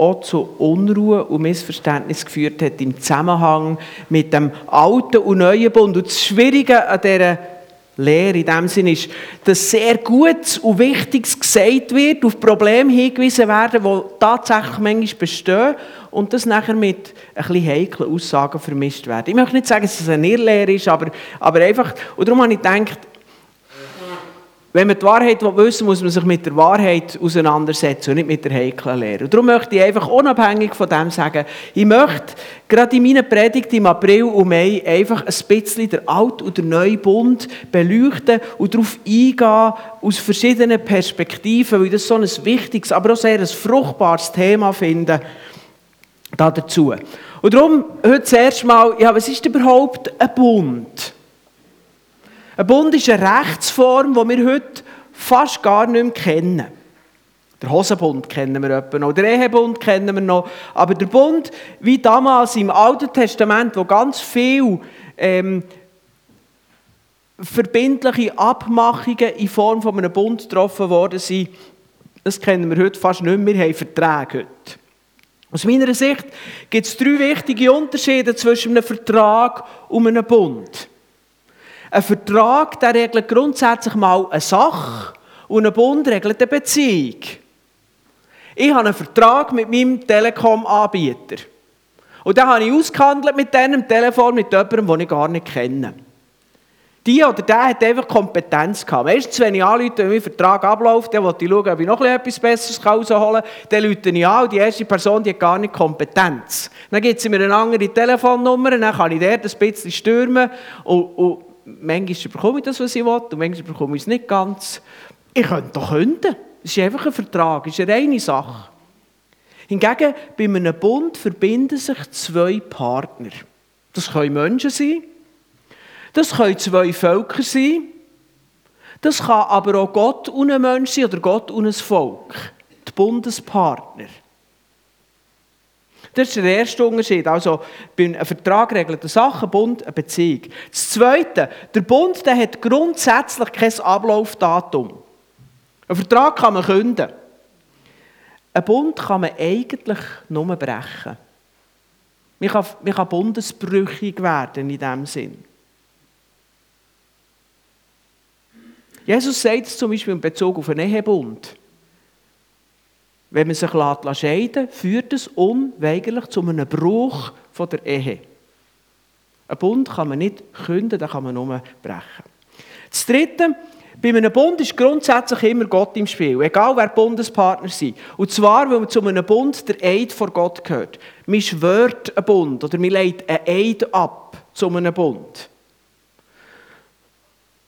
auch zu Unruhe und Missverständnis geführt hat im Zusammenhang mit dem alten und neuen Bund. Und das Schwierige an dieser Lehre in dem Sinne ist, dass sehr Gutes und Wichtiges gesagt wird, auf Probleme hingewiesen werden, die tatsächlich manchmal bestehen und das nachher mit ein bisschen heiklen Aussagen vermischt werden. Ich möchte nicht sagen, dass es eine Irrlehre ist, aber, aber einfach, und darum habe ich gedacht, wenn man die Wahrheit wissen will, muss man sich mit der Wahrheit auseinandersetzen und nicht mit der heiklen Lehre. Und darum möchte ich einfach unabhängig von dem sagen, ich möchte gerade in meiner Predigt im April und Mai einfach ein bisschen den alten und den neuen Bund beleuchten und darauf eingehen aus verschiedenen Perspektiven, weil das so ein wichtiges, aber auch sehr ein fruchtbares Thema finde da dazu. Und darum heute zuerst mal, ja, was ist überhaupt ein Bund? Ein Bund ist eine Rechtsform, die wir heute fast gar nicht mehr kennen. Der Hosenbund kennen wir etwa noch, der Ehebund kennen wir noch, aber der Bund, wie damals im Alten Testament, wo ganz viel ähm, verbindliche Abmachungen in Form von einem Bund getroffen worden sind, das kennen wir heute fast nicht mehr. Haben Verträge heute. Aus meiner Sicht gibt es drei wichtige Unterschiede zwischen einem Vertrag und einem Bund. Ein Vertrag der regelt grundsätzlich mal eine Sache und ein Bund regelt eine Beziehung. Ich habe einen Vertrag mit meinem Telekom-Anbieter. Und dann habe ich ausgehandelt mit diesem Telefon mit jemandem, den ich gar nicht kenne. Die oder der hat einfach Kompetenz gehabt. Meistens, wenn ich anrufe, wenn mein Vertrag abläuft, dann wollte ich schauen, ob ich noch etwas Besseres rausholen kann. Dann rufe ich an und die erste Person die hat gar nicht Kompetenz. Dann gibt sie mir eine andere Telefonnummer, dann kann ich dort ein bisschen stürmen und, und manchmal bekomme ich das, was ich will, und manchmal bekomme ich es nicht ganz. Ich könnte doch künden. Es ist einfach ein Vertrag, es ist eine reine Sache. Hingegen, bei einem Bund verbinden sich zwei Partner. Das können Menschen sein, das können zwei Völker sein, das kann aber auch Gott und ein Mensch sein oder Gott und ein Volk. Die Bundespartner. Das ist der erste Unterschied. Also, ein Vertrag regelt eine Sache, ein Bund eine Beziehung. Das Zweite, der Bund der hat grundsätzlich kein Ablaufdatum. Ein Vertrag kann man künden. Ein Bund kann man eigentlich nur brechen. Man kann, man kann bundesbrüchig werden in diesem Sinn. Jesus sagt es zum Beispiel in Bezug auf einen Ehebund. Wenn man sich scheiden lässt, führt es unweigerlich zu einem Bruch von der Ehe. Ein Bund kann man nicht künden, den kann man nur brechen. Das Dritte, bei einem Bund ist grundsätzlich immer Gott im Spiel, egal wer Bundespartner sind. Und zwar, weil man zu einem Bund der Eid vor Gott gehört. Man schwört einen Bund oder man legt einen Eid ab zu einem Bund.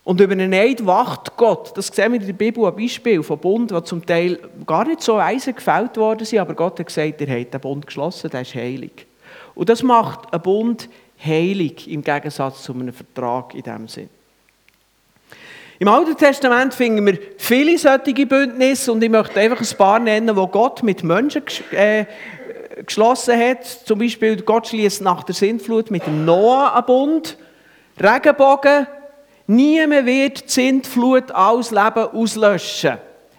Und über einen Eid wacht Gott. Das sehen wir in der Bibel ein Beispiel von Bund, die zum Teil gar nicht so eisen gefällt worden sind, aber Gott hat gesagt, er hat den Bund geschlossen, der ist heilig. Und das macht einen Bund heilig im Gegensatz zu einem Vertrag in diesem Sinn. Im Alten Testament finden wir viele solche Bündnisse und ich möchte einfach ein paar nennen, wo Gott mit Menschen äh, geschlossen hat. Zum Beispiel Gott schließt nach der Sintflut mit Noah einen Bund. Regenbogen, Niemand wird die Sintflut alles Leben auslöschen.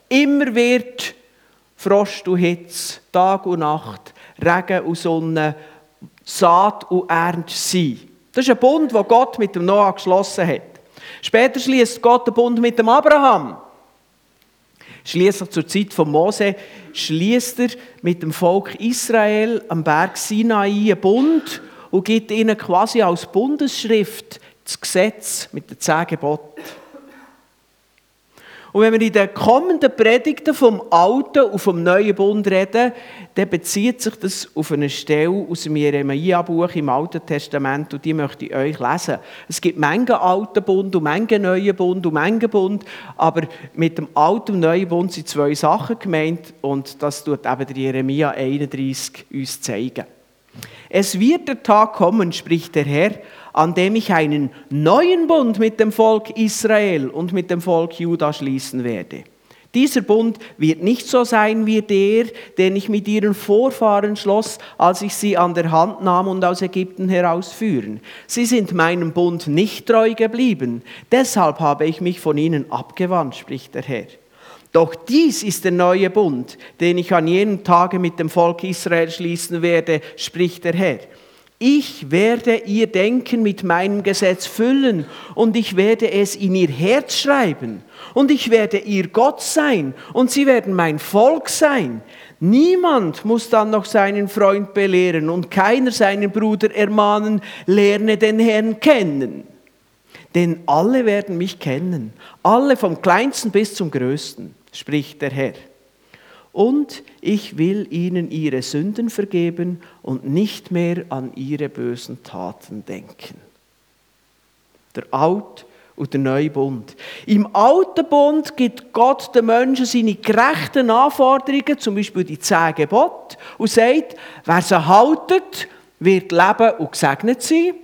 Immer wird Frost und Hitze, Tag und Nacht, Regen und Sonne, Saat und Ernte sein. Das ist ein Bund, den Gott mit dem Noah geschlossen hat. Später schließt Gott den Bund mit dem Abraham. Schließlich zur Zeit von Mose schließt er mit dem Volk Israel am Berg Sinai einen Bund und gibt ihnen quasi als Bundesschrift das Gesetz mit den zehn Geboten. Und wenn wir in den kommenden Predigten vom Alten und vom Neuen Bund reden, dann bezieht sich das auf eine Stelle aus dem Jeremia-Buch im Alten Testament und die möchte ich euch lesen. Es gibt Menge Alten Bund und Menge Neuen Bund und Menge Bund, aber mit dem Alten und Neuen Bund sind zwei Sachen gemeint und das tut eben der Jeremia 31 uns zeigen. Es wird der Tag kommen, spricht der Herr, an dem ich einen neuen Bund mit dem Volk Israel und mit dem Volk Juda schließen werde. Dieser Bund wird nicht so sein wie der, den ich mit ihren Vorfahren schloss, als ich sie an der Hand nahm und aus Ägypten herausführen. Sie sind meinem Bund nicht treu geblieben, deshalb habe ich mich von ihnen abgewandt, spricht der Herr. Doch dies ist der neue Bund, den ich an jenem Tage mit dem Volk Israel schließen werde, spricht der Herr. Ich werde ihr Denken mit meinem Gesetz füllen und ich werde es in ihr Herz schreiben und ich werde ihr Gott sein und sie werden mein Volk sein. Niemand muss dann noch seinen Freund belehren und keiner seinen Bruder ermahnen, lerne den Herrn kennen. Denn alle werden mich kennen, alle vom kleinsten bis zum größten spricht der Herr. Und ich will ihnen ihre Sünden vergeben und nicht mehr an ihre bösen Taten denken. Der Alt- und der neue Bund. Im alten Bund gibt Gott den Menschen seine gerechten Anforderungen, zum Beispiel die zehn Gebote, und sagt, wer sie haltet, wird leben und gesegnet sein.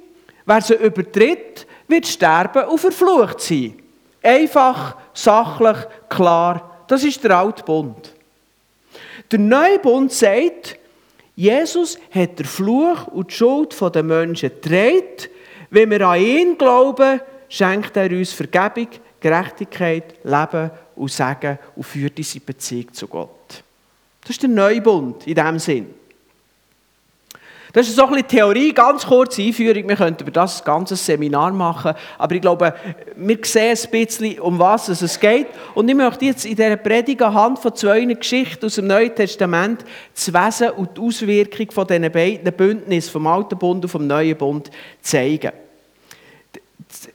Wer sie übertritt, wird sterben und verflucht sein. Einfach, sachlich, klar das ist der alte Bund. Der neue Bund sagt, Jesus hat den Fluch und die Schuld der Menschen gedreht. Wenn wir an ihn glauben, schenkt er uns Vergebung, Gerechtigkeit, Leben und Segen und führt uns in Beziehung zu Gott. Das ist der neue Bund in diesem Sinn. Das ist so ein bisschen Theorie, ganz kurze Einführung. Wir könnten über das ganze Seminar machen. Aber ich glaube, wir sehen ein bisschen, um was es geht. Und ich möchte jetzt in dieser Predigt anhand von zwei Geschichten aus dem Neuen Testament das Wesen und die Auswirkung von diesen beiden Bündnissen, vom Alten Bund und vom Neuen Bund, zeigen.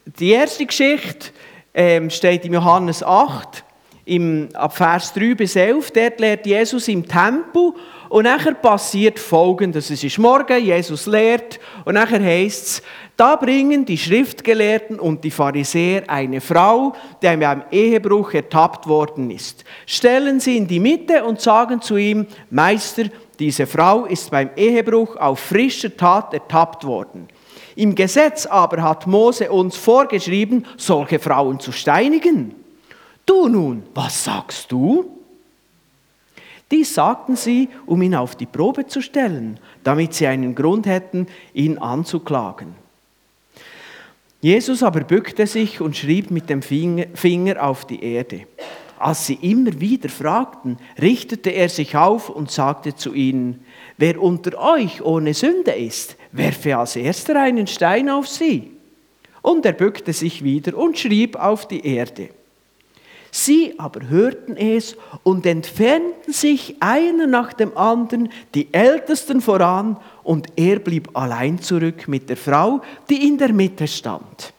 Die erste Geschichte ähm, steht in Johannes 8, im, ab Vers 3 bis 11. Dort lehrt Jesus im Tempel und nachher passiert Folgendes. Es ist morgen, Jesus lehrt und nachher heißt es, da bringen die Schriftgelehrten und die Pharisäer eine Frau, die einem Ehebruch ertappt worden ist. Stellen sie in die Mitte und sagen zu ihm, Meister, diese Frau ist beim Ehebruch auf frischer Tat ertappt worden. Im Gesetz aber hat Mose uns vorgeschrieben, solche Frauen zu steinigen. Du nun, was sagst du? Dies sagten sie, um ihn auf die Probe zu stellen, damit sie einen Grund hätten, ihn anzuklagen. Jesus aber bückte sich und schrieb mit dem Finger auf die Erde. Als sie immer wieder fragten, richtete er sich auf und sagte zu ihnen, wer unter euch ohne Sünde ist, werfe als erster einen Stein auf sie. Und er bückte sich wieder und schrieb auf die Erde. Sie aber hörten es und entfernten sich einer nach dem anderen, die Ältesten voran, und er blieb allein zurück mit der Frau, die in der Mitte stand.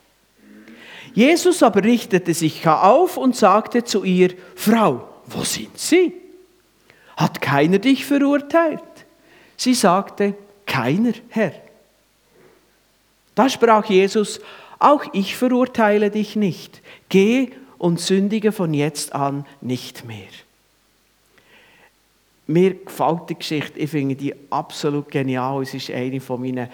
Jesus aber richtete sich auf und sagte zu ihr, Frau, wo sind Sie? Hat keiner dich verurteilt? Sie sagte, keiner, Herr. Da sprach Jesus, auch ich verurteile dich nicht. Geh und sündige von jetzt an nicht mehr. Mir gefällt die Geschichte, ich finde die absolut genial. Es ist eine von meinen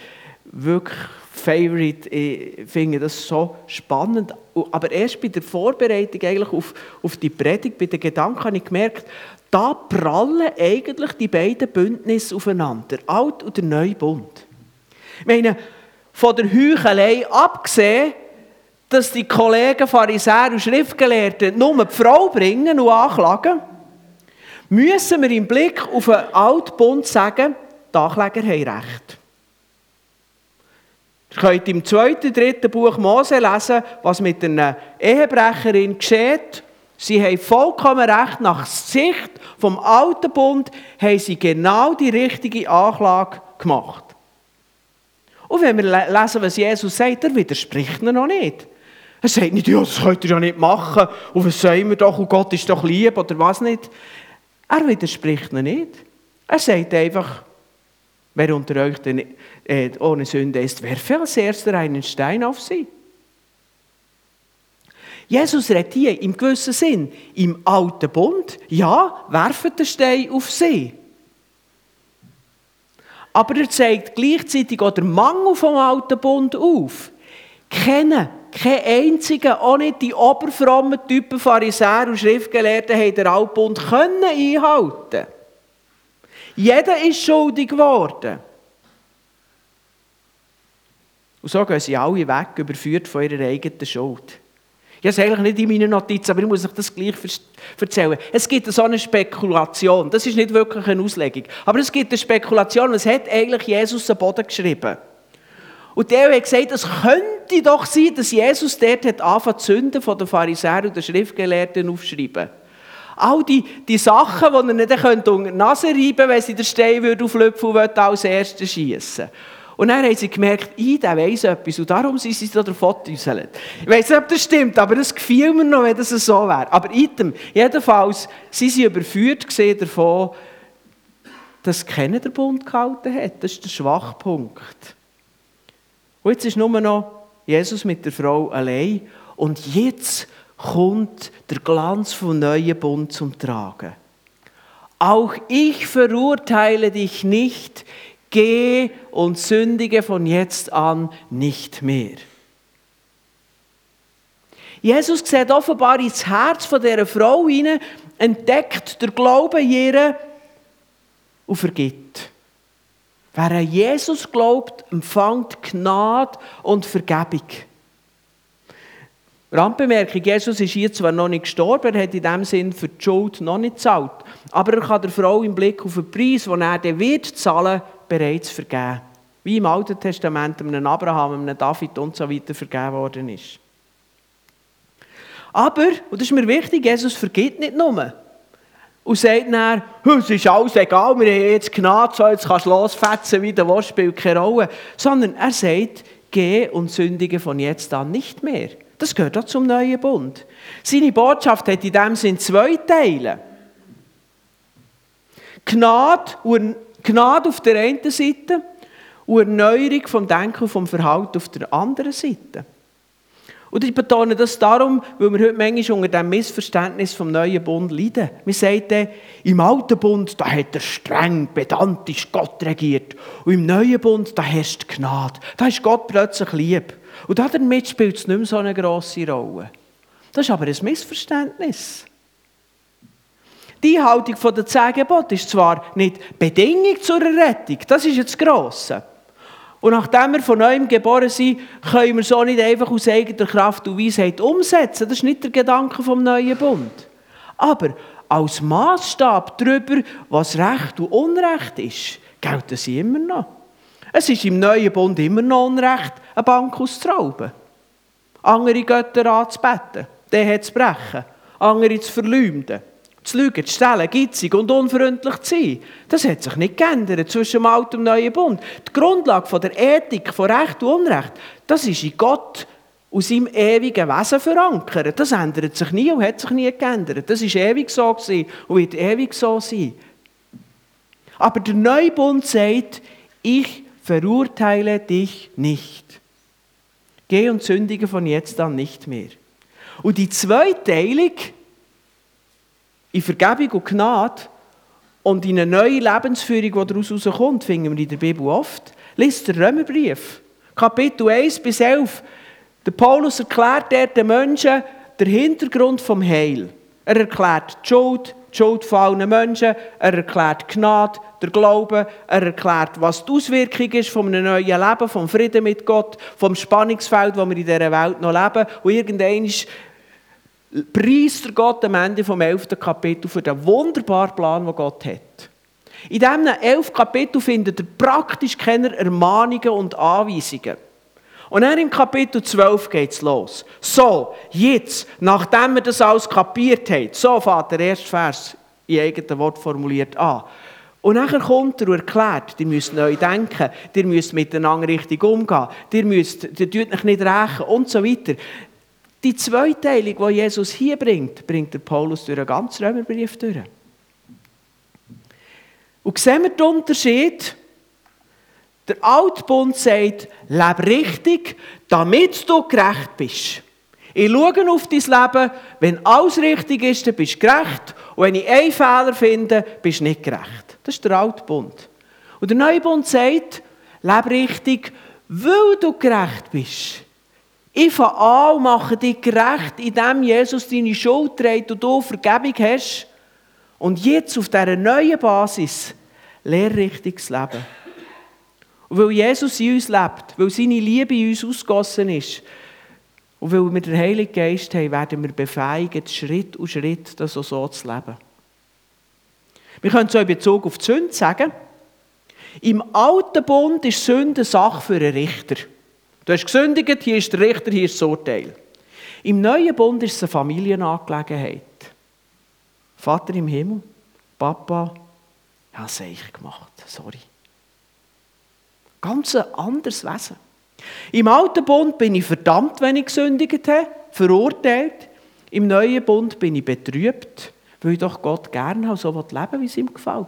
wirklich Favorite. Ich finde das so spannend. Aber erst bei der Vorbereitung eigentlich auf, auf die Predigt, bei den Gedanken, habe ich gemerkt, da prallen eigentlich die beiden Bündnisse aufeinander, der Alt- und der Neue Bund. Ich meine, von der Heuchelei abgesehen, dass die Kollegen Pharisäer und Schriftgelehrten nur die Frau bringen und anklagen, müssen wir im Blick auf den Altbund sagen, die Ankläger haben recht. Ihr könnt im zweiten, dritten Buch Mose lesen, was mit einer Ehebrecherin geschieht. Sie haben vollkommen recht, nach Sicht vom alten Bund haben sie genau die richtige Anklage gemacht. Und wenn wir lesen, was Jesus sagt, er widerspricht er noch nicht. Er sagt nicht, ja, das könnt ihr ja nicht machen. Und was sagen wir doch, und Gott ist doch lieb oder was nicht. Er widerspricht ihnen nicht. Er sagt einfach, wer unter euch denn, äh, ohne Sünde ist, werfe als erster einen Stein auf sie. Jesus redet hier im gewissen Sinn, im alten Bund, ja, werfe den Stein auf sie. Aber er zeigt gleichzeitig auch den Mangel vom alten Bund auf. Kennen kein einziger, auch nicht die oberfrommen Typen Pharisäer und Schriftgelehrten, haben den Altbund können einhalten Jeder ist schuldig geworden. Und so gehen sie alle weg, überführt von ihrer eigenen Schuld. Ich habe es eigentlich nicht in meinen Notizen, aber ich muss euch das gleich erzählen. Es gibt so eine Spekulation. Das ist nicht wirklich eine Auslegung. Aber es gibt eine Spekulation. Was hat eigentlich Jesus am Boden geschrieben? Und der hat gesagt, es könnte doch sein, dass Jesus dort hat angefangen zu zünden von den Pharisäern und den Schriftgelehrten aufschreiben. All die, die Sachen, die er nicht unter die Nase reiben könnte, wenn sie den Stein auflöpfen und als erstes schießen Und dann haben sie gemerkt, ich, der weiss etwas und darum sind sie da davon getäuselt. Ich weiss nicht, ob das stimmt, aber es gefiel mir noch, wenn das so wäre. Aber item, jedenfalls, sie sind überführt davon, dass keiner den Bund gehalten hat. Das ist der Schwachpunkt. Und jetzt ist nur noch Jesus mit der Frau allein. Und jetzt kommt der Glanz vom neuen Bund zum Tragen. Auch ich verurteile dich nicht, geh und sündige von jetzt an nicht mehr. Jesus sieht offenbar ins Herz von dieser Frau hinein, entdeckt der Glaube ihr und vergibt. Wer an Jesus glaubt, empfängt Gnade und Vergebung. Randbemerkung, Jesus ist hier zwar noch nicht gestorben, er hat in dem Sinn für die Schuld noch nicht gezahlt, aber er kann der Frau im Blick auf den Preis, den er dann wird zahlen, bereits vergeben. Wie im Alten Testament einem Abraham, einem David und so weiter vergeben worden ist. Aber, und das ist mir wichtig, Jesus vergibt nicht nur und sagt dann, es ist alles egal, wir haben jetzt Gnade, so jetzt kannst du losfetzen, wie der Wort spielt keine Rolle. Sondern er sagt, geh und sündige von jetzt an nicht mehr. Das gehört auch zum neuen Bund. Seine Botschaft hat in dem Sinn zwei Teile. Gnade, Gnade auf der einen Seite und Erneuerung vom Denken und vom Verhalten auf der anderen Seite. Und ich betone das darum, weil wir heute manchmal unter dem Missverständnis vom neuen Bund leiden. Wir sagen, im alten Bund, da hat er streng, pedantisch Gott regiert. Und im neuen Bund, da herrscht Gnade. Da ist Gott plötzlich lieb. Und damit spielt es nicht mehr so eine grosse Rolle. Das ist aber ein Missverständnis. Die Einhaltung der zehn ist zwar nicht Bedingung zur Rettung, das ist jetzt das Grosse. Und nachdem wir von neuem geboren sind, können wir so nicht einfach aus eigener Kraft und Weisheit umsetzen. Das ist nicht der Gedanke vom neuen Bund. Aber als Maßstab darüber, was Recht und Unrecht ist, gelten sie immer noch. Es ist im neuen Bund immer noch Unrecht, eine Bank auszurauben. Andere Götter anzubeten, den zu brechen. Andere zu verleumden zu lügen, zu stellen, gitzig und unfreundlich zu sein. Das hat sich nicht geändert zwischen dem Alten und dem Neuen Bund. Die Grundlage von der Ethik, von Recht und Unrecht, das ist in Gott aus seinem ewigen Wesen verankert. Das ändert sich nie und hat sich nie geändert. Das ist ewig so gewesen und wird ewig so sein. Aber der Neue Bund sagt, ich verurteile dich nicht. Geh und sündige von jetzt an nicht mehr. Und die Zweiteilung, in Vergebung und Gnade und in eine neue Lebensführung, die daraus herauskommt, finden wir in der Bibel oft. Lies den Römerbrief, Kapitel 1 bis 11. Der Paulus erklärt dort den Menschen den Hintergrund vom Heil. Er erklärt die Schuld, die Schuld von allen Menschen, er erklärt Gnade, der Glaube, er erklärt, was die Auswirkung ist von einem neuen Leben, vom Frieden mit Gott, vom Spannungsfeld, wo wir in dieser Welt noch leben. Und irgendwann preist er Gott am Ende vom 11. Kapitel für den wunderbaren Plan, den Gott hat. In diesen elf Kapitel findet ihr praktisch keine Ermahnungen und Anweisungen. Und dann im Kapitel 12 geht es los. So, jetzt, nachdem wir das alles kapiert haben, so fährt der erste Vers in eigenen Wort formuliert an. Und dann kommt er und erklärt, ihr müsst neu denken, ihr müsst miteinander richtig umgehen, ihr müsst, ihr tut euch nicht rächen und so weiter. Die Zweiteilung, die Jesus hier bringt, bringt der Paulus durch einen ganzen Römerbrief durch. Und sehen wir den Unterschied? Der Altbund sagt, lebe richtig, damit du gerecht bist. Ich schaue auf dein Leben, wenn alles richtig ist, dann bist du gerecht. Und wenn ich einen Fehler finde, bist du nicht gerecht. Das ist der Altbund. Und der Neubund sagt, lebe richtig, weil du gerecht bist. Ich fange an und mache dich gerecht, indem Jesus deine Schuld trägt und du Vergebung hast. Und jetzt auf dieser neuen Basis lehre richtiges Leben. Und weil Jesus in uns lebt, weil seine Liebe in uns ausgossen ist, Und weil wir den Heiligen Geist haben, werden wir befähigt, Schritt um Schritt das auch so zu leben. Wir können so in Bezug auf die Sünde sagen, im alten Bund ist Sünde Sache für einen Richter. Du hast gesündigt, hier ist der Richter, hier ist das Urteil. Im neuen Bund ist es eine Familienangelegenheit. Vater im Himmel, Papa, das habe ich gemacht, sorry. Ganz ein anderes Wesen. Im alten Bund bin ich verdammt, wenn ich gesündigt habe, verurteilt. Im neuen Bund bin ich betrübt, weil ich doch Gott gerne habe, so leben wie es ihm gefällt.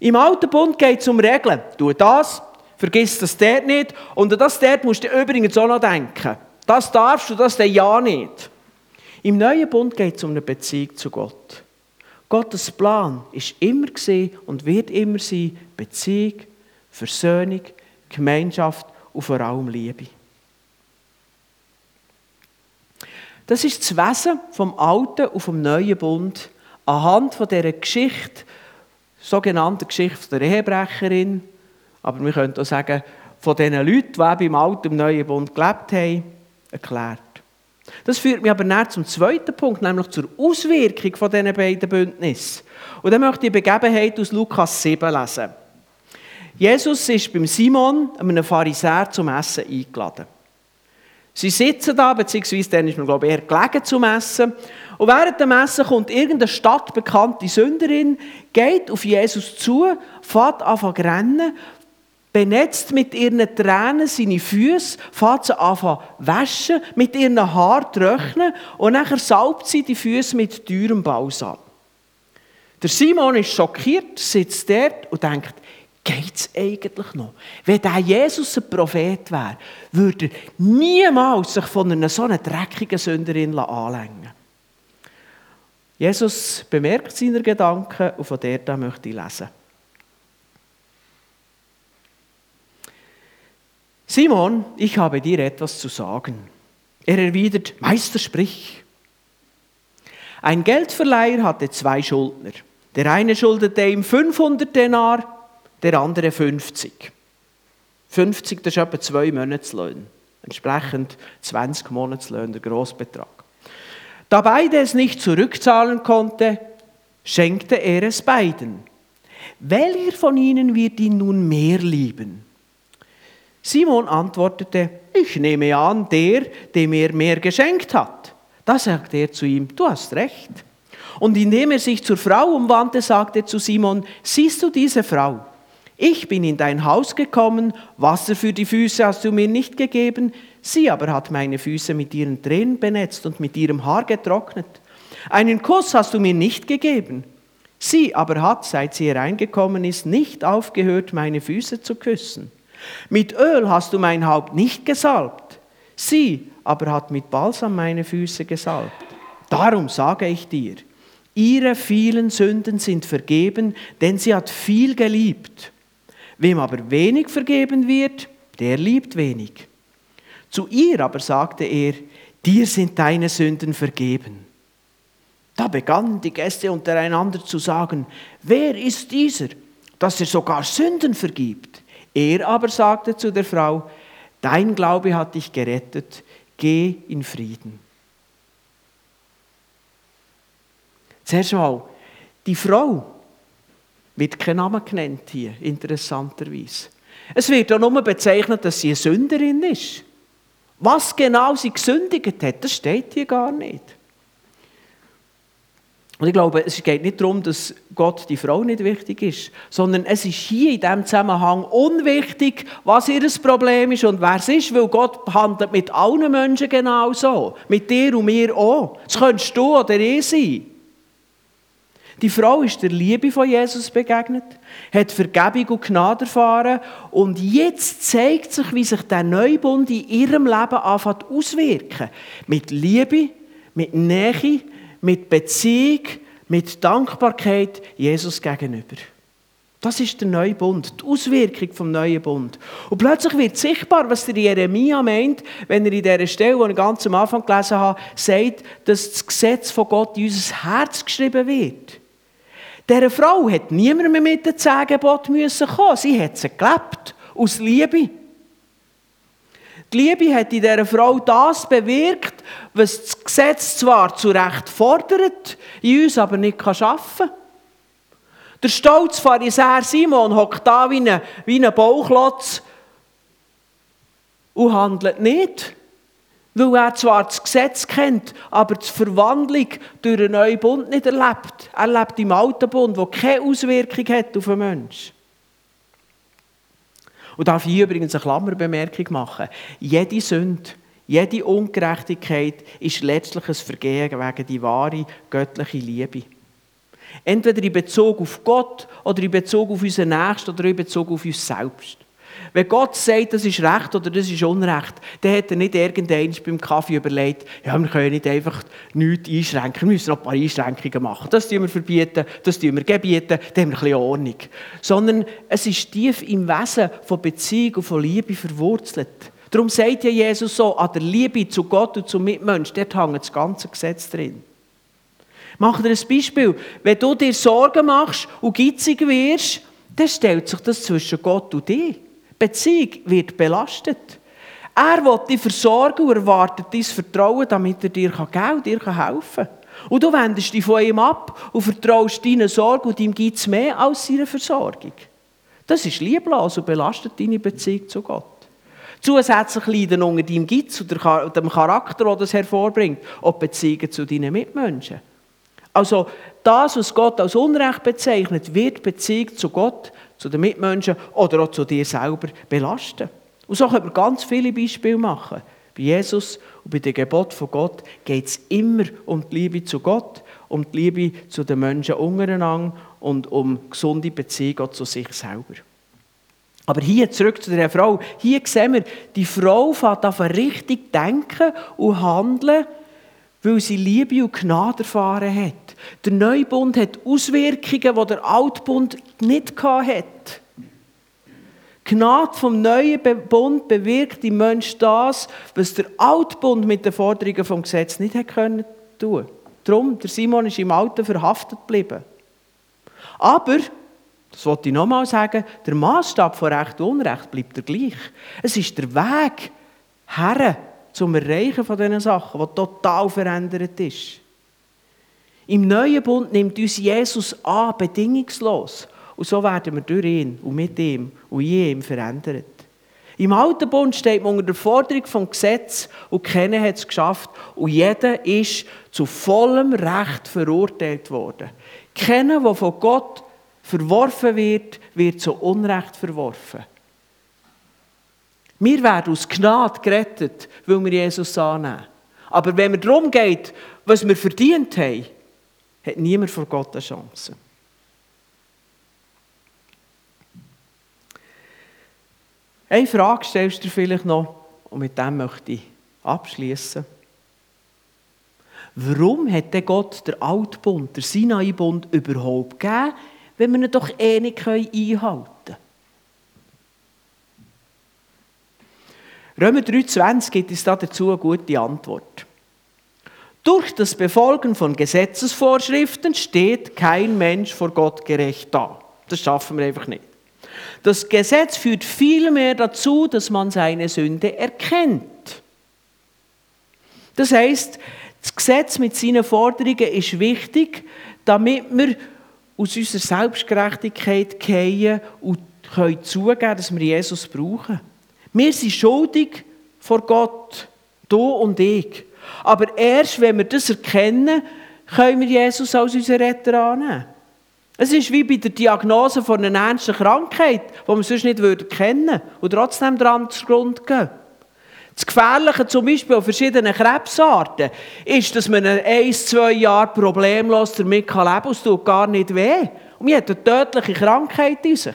Im alten Bund geht es um Regeln. Tu das, vergiss das dort nicht. Und an das dort musst du übrigens auch noch denken. Das darfst du, das dann ja nicht. Im neuen Bund geht es um eine Beziehung zu Gott. Gottes Plan ist immer und wird immer sein Beziehung, Versöhnung, Gemeinschaft und vor allem Liebe. Das ist das Wesen vom Alten und vom Neuen Bund anhand von dieser Geschichte, sogenannten Geschichte der Ehebrecherin, aber wir können auch sagen, von den Leuten, die im Alten und Neuen Bund gelebt haben, erklärt. Das führt mich aber näher zum zweiten Punkt, nämlich zur Auswirkung von diesen beiden Bündnissen. Und dann möchte ich die Begebenheit aus Lukas 7 lesen. Jesus ist beim Simon, einem Pharisäer, zum Essen eingeladen. Sie sitzen da, beziehungsweise dann ist man, glaube ich, eher gelegen zum Essen. Und während dem Essen kommt irgendeine stadtbekannte Sünderin, geht auf Jesus zu, fährt an zu rennen, benetzt mit ihren Tränen seine Füße, fährt sie an waschen, mit ihren Haaren trocknen und nachher salbt sie die Füße mit teurem Balsam. Der Simon ist schockiert, sitzt dort und denkt, geht es eigentlich noch? Wenn der Jesus ein Prophet wäre, würde er niemals sich von einer so einer dreckigen Sünderin anlängen Jesus bemerkt seine Gedanken und von der möchte ich lesen. Simon, ich habe dir etwas zu sagen. Er erwidert, Meister, sprich. Ein Geldverleiher hatte zwei Schuldner. Der eine schuldete ihm 500 Denar, der andere 50. 50, das ist etwa zwei Monatslöhne. Entsprechend 20 Monatslöhne, der Großbetrag. Da beide es nicht zurückzahlen konnte, schenkte er es beiden. Welcher von ihnen wird ihn nun mehr lieben? Simon antwortete, ich nehme an, der, dem er mehr geschenkt hat. Da sagte er zu ihm, du hast recht. Und indem er sich zur Frau umwandte, sagte er zu Simon, siehst du diese Frau? Ich bin in dein Haus gekommen, Wasser für die Füße hast du mir nicht gegeben, sie aber hat meine Füße mit ihren Tränen benetzt und mit ihrem Haar getrocknet. Einen Kuss hast du mir nicht gegeben, sie aber hat, seit sie hereingekommen ist, nicht aufgehört, meine Füße zu küssen. Mit Öl hast du mein Haupt nicht gesalbt, sie aber hat mit Balsam meine Füße gesalbt. Darum sage ich dir, ihre vielen Sünden sind vergeben, denn sie hat viel geliebt. Wem aber wenig vergeben wird, der liebt wenig. Zu ihr aber sagte er, dir sind deine Sünden vergeben. Da begannen die Gäste untereinander zu sagen, wer ist dieser, dass er sogar Sünden vergibt? Er aber sagte zu der Frau, dein Glaube hat dich gerettet, geh in Frieden. Zuerst mal, die Frau, wird kein Name genannt hier, interessanterweise. Es wird auch nur bezeichnet, dass sie eine Sünderin ist. Was genau sie gesündigt hat, das steht hier gar nicht. Und ich glaube, es geht nicht darum, dass Gott die Frau nicht wichtig ist, sondern es ist hier in diesem Zusammenhang unwichtig, was ihr Problem ist und wer es ist, weil Gott handelt mit allen Menschen genauso. Mit dir und mir auch. Das könntest du oder ich sein. Die Frau ist der Liebe von Jesus begegnet, hat Vergebung und Gnade erfahren und jetzt zeigt sich, wie sich der Neubund in ihrem Leben anfängt auswirken. Mit Liebe, mit Nähe, mit Beziehung, mit Dankbarkeit Jesus gegenüber. Das ist der neue Bund, die Auswirkung vom neuen Bund. Und plötzlich wird sichtbar, was der Jeremia meint, wenn er in dieser Stelle, die ich ganz am Anfang gelesen habe, sagt, dass das Gesetz von Gott in unser Herz geschrieben wird. Dieser Frau hat niemand mehr mit den zehn Geboten kommen. Sie hat sie gelebt. Aus Liebe. Die Liebe hat in dieser Frau das bewirkt, was das Gesetz zwar zu Recht fordert, in uns aber nicht schaffen kann. Der stolze Pharisäer Simon hockt da wie ein, wie ein Bauklotz und handelt nicht. Weil er zwar das Gesetz kennt, aber die Verwandlung durch einen neuen Bund nicht erlebt. Er lebt im alten Bund, der keine Auswirkung hat auf den Menschen. Und darf ich hier übrigens eine Klammerbemerkung machen. Jede Sünde, jede Ungerechtigkeit ist letztlich ein Vergehen wegen die wahre göttliche Liebe. Entweder in Bezug auf Gott oder in Bezug auf unseren Nächsten oder in Bezug auf uns selbst. Wenn Gott sagt, das ist Recht oder das ist Unrecht, dann hat er nicht irgendein beim Kaffee überlegt, ja, wir können nicht einfach nichts einschränken, wir müssen noch ein paar Einschränkungen machen. Das tun wir verbieten, das tun wir gebieten, dann haben wir ein bisschen Ordnung. Sondern es ist tief im Wesen von Beziehung und von Liebe verwurzelt. Darum sagt ja Jesus so, an der Liebe zu Gott und zum Mitmensch, dort hängt das ganze Gesetz drin. Mach dir ein Beispiel. Wenn du dir Sorgen machst und gitzig wirst, dann stellt sich das zwischen Gott und dir. Beziehung wird belastet. Er will dich versorgen und erwartet dein Vertrauen, damit er dir geben kann, dir helfen kann. Und du wendest dich von ihm ab und vertraust deinen Sorgen und ihm gibt es mehr als seine Versorgung. Das ist lieblos und belastet deine Beziehung zu Gott. Zusätzlich leiden unter deinem Geiz und dem Charakter, der das hervorbringt, auch Beziehungen zu deinen Mitmenschen. Also das, was Gott als Unrecht bezeichnet, wird Beziehung zu Gott zu den Mitmenschen oder auch zu dir selber belasten. Und so können wir ganz viele Beispiele machen. Bei Jesus und bei dem Gebot von Gott geht es immer um die Liebe zu Gott, um die Liebe zu den Menschen untereinander und um gesunde Beziehungen zu sich selber. Aber hier zurück zu der Frau. Hier sehen wir, die Frau fängt an richtig denken und handeln, weil sie Liebe und Gnade erfahren hat. Der Neubund hat Auswirkungen, die der Altbund nicht hatte. Die Gnade vom neuen Bund bewirkt im Menschen das, was der Altbund mit den Forderungen vom Gesetz nicht hätte können tun. Darum, der Simon ist im Alten verhaftet geblieben. Aber, das wollte ich nochmal sagen, der Maßstab von Recht und Unrecht bleibt der gleich. Es ist der Weg her zum Erreichen von diesen Sachen, der total verändert ist. Im neuen Bund nimmt uns Jesus an, bedingungslos. Und so werden wir durch ihn und mit ihm und in ihm verändert. Im alten Bund steht man unter der Forderung vom Gesetz und keiner hat es geschafft und jeder ist zu vollem Recht verurteilt worden. Keiner, der von Gott verworfen wird, wird zu Unrecht verworfen. Wir werden aus Gnade gerettet, weil wir Jesus annehmen. Aber wenn es darum geht, was wir verdient haben, hat niemand vor Gott eine Chance. Eine Frage stellst du vielleicht noch, und mit dem möchte ich abschließen. Warum hat denn Gott der Altbund, der Sinai-Bund überhaupt gegeben, wenn wir ihn doch eh nicht einhalten können? Römer 3,20 gibt uns dazu eine gute Antwort. Durch das Befolgen von Gesetzesvorschriften steht kein Mensch vor Gott gerecht da. Das schaffen wir einfach nicht. Das Gesetz führt vielmehr dazu, dass man seine Sünde erkennt. Das heißt, das Gesetz mit seinen Forderungen ist wichtig, damit wir aus unserer Selbstgerechtigkeit gehen und können zugeben, dass wir Jesus brauchen. Wir sind schuldig vor Gott, du und ich. Aber erst wenn wir das erkennen, können wir Jesus als unseren Retter annehmen. Es ist wie bei der Diagnose von einer ernsten Krankheit, die wir sonst nicht kennen würden und trotzdem daran zugrunde gehen. Das Gefährliche zum Beispiel an verschiedenen Krebsarten ist, dass man ein, zwei Jahre problemlos damit leben kann es tut gar nicht weh. Und man hat eine tödliche Krankheit in sich.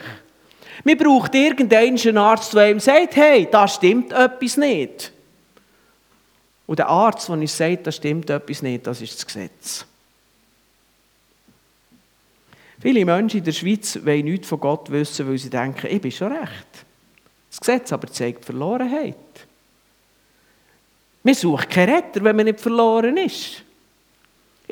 Man braucht irgendeinen Arzt, der ihm sagt, hey, da stimmt etwas nicht. Und der Arzt, der uns sagt, da stimmt etwas nicht, das ist das Gesetz. Viele Menschen in der Schweiz wollen nichts von Gott wissen, weil sie denken, ich bin schon recht. Das Gesetz aber zeigt Verlorenheit. Man sucht keinen Retter, wenn man nicht verloren ist.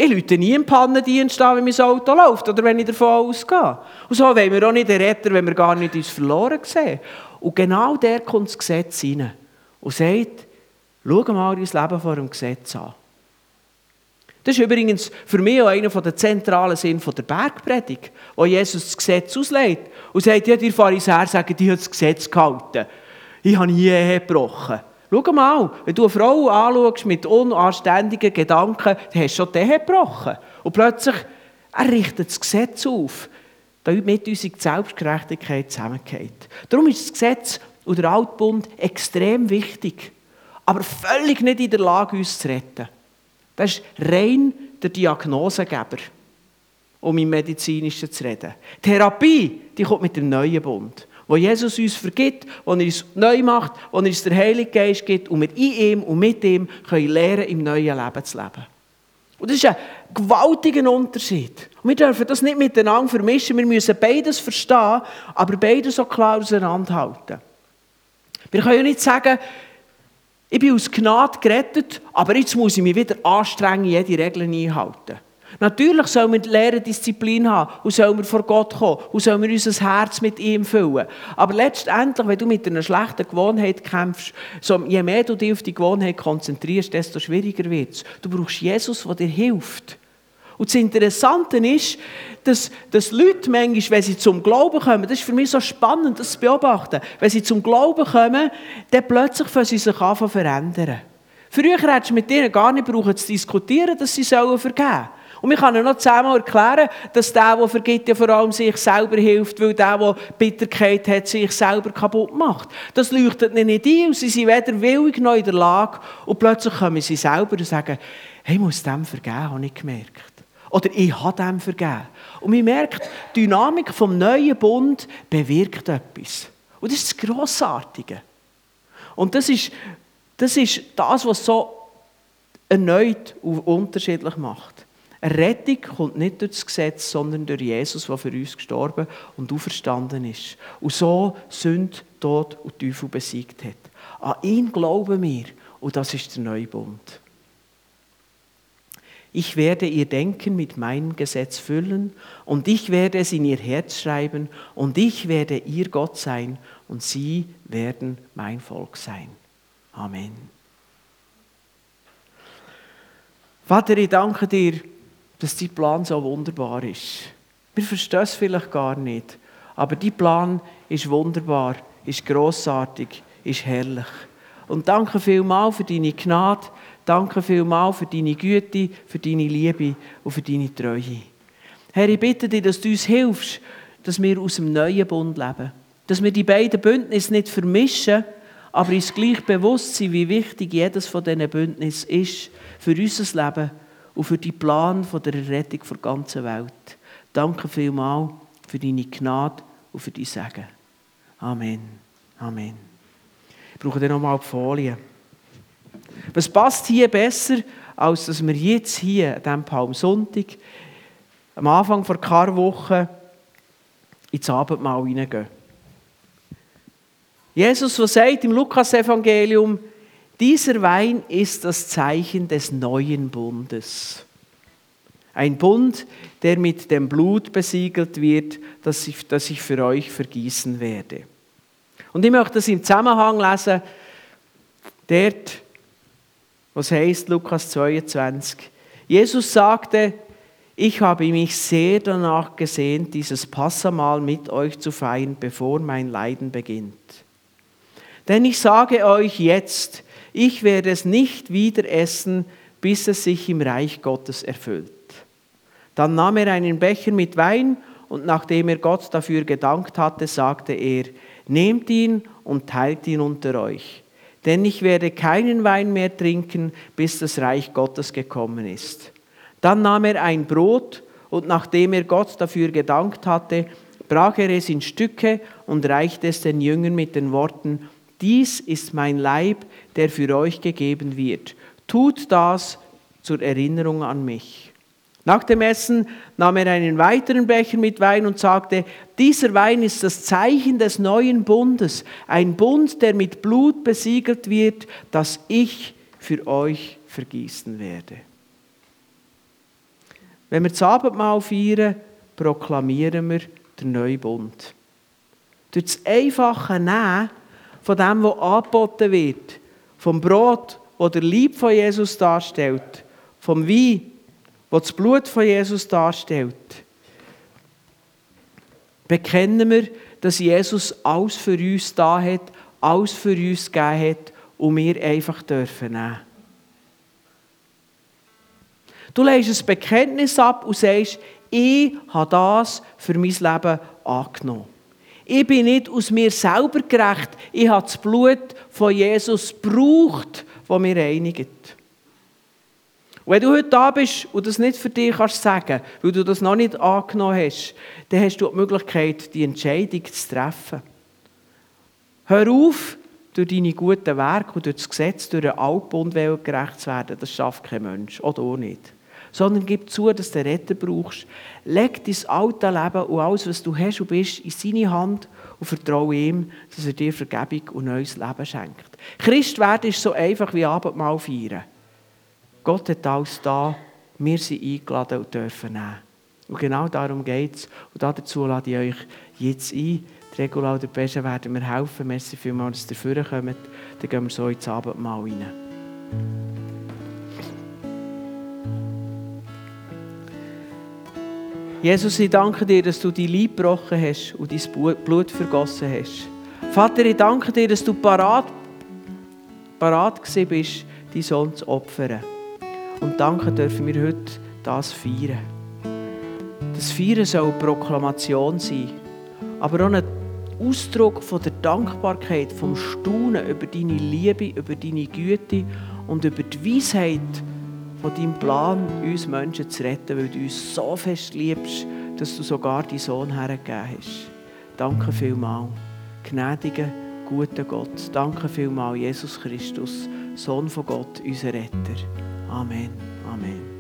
Ich lüte nie im Pannendienst an, wenn mein Auto läuft oder wenn ich davon ausgehe. Und so wollen wir auch nicht einen Retter, wenn wir gar nicht uns verloren sehen. Und genau der kommt das Gesetz rein und sagt, schau mal dein Leben vor dem Gesetz an. Das ist übrigens für mich auch einer der zentralen Sinn der Bergpredigt, wo Jesus das Gesetz auslegt und sagt, ja, die Pharisäer sagen, die haben das Gesetz gehalten. Ich habe nie Ehe gebrochen. Schau mal, wenn du eine Frau anschaust mit unanständigen Gedanken, dann hast du schon die Ehe gebrochen. Und plötzlich, er das Gesetz auf, damit unsere Selbstgerechtigkeit zusammengeht. Darum ist das Gesetz und der Altbund extrem wichtig, aber völlig nicht in der Lage, uns zu retten. Das ist rein der Diagnosegeber, um im Medizinischen zu reden. Therapie, die kommt mit dem neuen Bund wo Jesus uns vergibt, wo er uns neu macht, wo er uns der Heilige Geist gibt und wir in ihm und mit ihm können lernen, im neuen Leben zu leben. Und das ist ein gewaltiger Unterschied. Und wir dürfen das nicht miteinander vermischen. Wir müssen beides verstehen, aber beides auch klar auseinanderhalten. Wir können ja nicht sagen, ich bin aus Gnade gerettet, aber jetzt muss ich mich wieder anstrengen, jede Regel einhalten. Natürlich sollen wir lernen, Disziplin haben und sollen wir vor Gott kommen und sollen wir unser Herz mit ihm füllen. Aber letztendlich, wenn du mit einer schlechten Gewohnheit kämpfst, so, je mehr du dich auf die Gewohnheit konzentrierst, desto schwieriger wird es. Du brauchst Jesus, der dir hilft. Und das Interessante ist, dass, dass Leute manchmal, wenn sie zum Glauben kommen, das ist für mich so spannend, das zu beobachten, wenn sie zum Glauben kommen, dann plötzlich fangen sie sich an zu verändern. Früher hättest du mit ihnen gar nicht brauchen zu diskutieren, dass sie vergeben sollen. Und wir können noch zusammen erklären, dass der, der vergibt, ja vor allem sich selber hilft, weil der, der Bitterkeit hat, sich selber kaputt macht. Das leuchtet ihnen nicht ein und sie sind weder willig noch in der Lage. Und plötzlich kommen sie selber und sagen, hey, ich muss dem vergeben, habe ich gemerkt. Oder ich habe dem vergeben. Und man merkt, die Dynamik vom neuen Bund bewirkt etwas. Und das ist das Grossartige. Und das ist das, ist das was so erneut und unterschiedlich macht. Rettung kommt nicht durch das Gesetz, sondern durch Jesus, der für uns gestorben und auferstanden ist. Und so Sünd, Tod und Teufel besiegt hat. An ihn glauben wir und das ist der neue Bund. Ich werde ihr Denken mit meinem Gesetz füllen und ich werde es in ihr Herz schreiben und ich werde ihr Gott sein und sie werden mein Volk sein. Amen. Vater, ich danke dir dass dein Plan so wunderbar ist. Wir verstehen es vielleicht gar nicht, aber dein Plan ist wunderbar, ist großartig, ist herrlich. Und danke vielmals für deine Gnade, danke vielmals für deine Güte, für deine Liebe und für deine Treue. Herr, ich bitte dich, dass du uns hilfst, dass wir aus dem neuen Bund leben. Dass wir die beiden Bündnisse nicht vermischen, aber uns gleich bewusst sind, wie wichtig jedes von diesen Bündnissen ist für unser Leben und für die Plan der Rettung der ganzen Welt. Danke vielmals für deine Gnade und für dein Segen. Amen. Amen. Ich brauche dann nochmal die Folie. Was passt hier besser, als dass wir jetzt hier an diesem Palmsonntag am Anfang der Karwoche ins Abendmahl hineingehen? Jesus, was sagt im Lukas-Evangelium, dieser Wein ist das Zeichen des neuen Bundes. Ein Bund, der mit dem Blut besiegelt wird, das ich, das ich für euch vergießen werde. Und ich möchte das im Zusammenhang lesen, dort, was heißt Lukas 22. Jesus sagte, ich habe mich sehr danach gesehnt, dieses Passamal mit euch zu feiern, bevor mein Leiden beginnt. Denn ich sage euch jetzt, ich werde es nicht wieder essen, bis es sich im Reich Gottes erfüllt. Dann nahm er einen Becher mit Wein und nachdem er Gott dafür gedankt hatte, sagte er, nehmt ihn und teilt ihn unter euch. Denn ich werde keinen Wein mehr trinken, bis das Reich Gottes gekommen ist. Dann nahm er ein Brot und nachdem er Gott dafür gedankt hatte, brach er es in Stücke und reichte es den Jüngern mit den Worten, dies ist mein Leib, der für euch gegeben wird. Tut das zur Erinnerung an mich. Nach dem Essen nahm er einen weiteren Becher mit Wein und sagte, dieser Wein ist das Zeichen des neuen Bundes, ein Bund, der mit Blut besiegelt wird, das ich für euch vergießen werde. Wenn wir das Abendmahl feiern, proklamieren wir den neuen Bund. Durch das einfache Nehmen von dem, was angeboten wird, vom Brot, das der Lieb von Jesus darstellt, vom Wein, das das Blut von Jesus darstellt, bekennen wir, dass Jesus alles für uns da hat, alles für uns gegeben hat und wir einfach dürfen nehmen. Du legst ein Bekenntnis ab und sagst, ich habe das für mein Leben angenommen. Ich bin nicht aus mir selber gerecht, ich habe das Blut von Jesus gebraucht, das mir reinigt. Wenn du heute da bist und das nicht für dich kannst sagen, weil du das noch nicht angenommen hast, dann hast du die Möglichkeit, die Entscheidung zu treffen. Hör auf, durch deine guten Werke und durch das Gesetz, durch den Altbund gerecht zu werden. Das schafft kein Mensch, oder auch nicht. Sondern gib zu, dass du den Retter brauchst. Leg dein alte Leben und alles, was du hast und bist, in seine Hand und vertraue ihm, dass er dir Vergebung und neues Leben schenkt. Christ werden ist so einfach wie Abendmahl feiern. Gott hat alles da, wir sind eingeladen und dürfen nehmen. Und genau darum geht es. Und dazu lade ich euch jetzt ein. Die Regula und der Pesche werden mir helfen. Merci vielmals, dass ihr dafür kommt. Dann gehen wir so ins Abendmahl rein. Jesus, ich danke dir, dass du dein Leib gebrochen hast und dein Blut vergossen hast. Vater, ich danke dir, dass du parat, parat bist, deinen Sohn zu opfern. Und danke dürfen wir heute das feiern. Das Feiern soll eine Proklamation sein, aber auch ein Ausdruck von der Dankbarkeit, vom Staunen über deine Liebe, über deine Güte und über die Weisheit von deinem Plan, uns Menschen zu retten, weil du uns so fest liebst, dass du sogar deinen Sohn hergegeben hast. Danke vielmals, gnädiger, guter Gott. Danke vielmals, Jesus Christus, Sohn von Gott, unser Retter. Amen. Amen.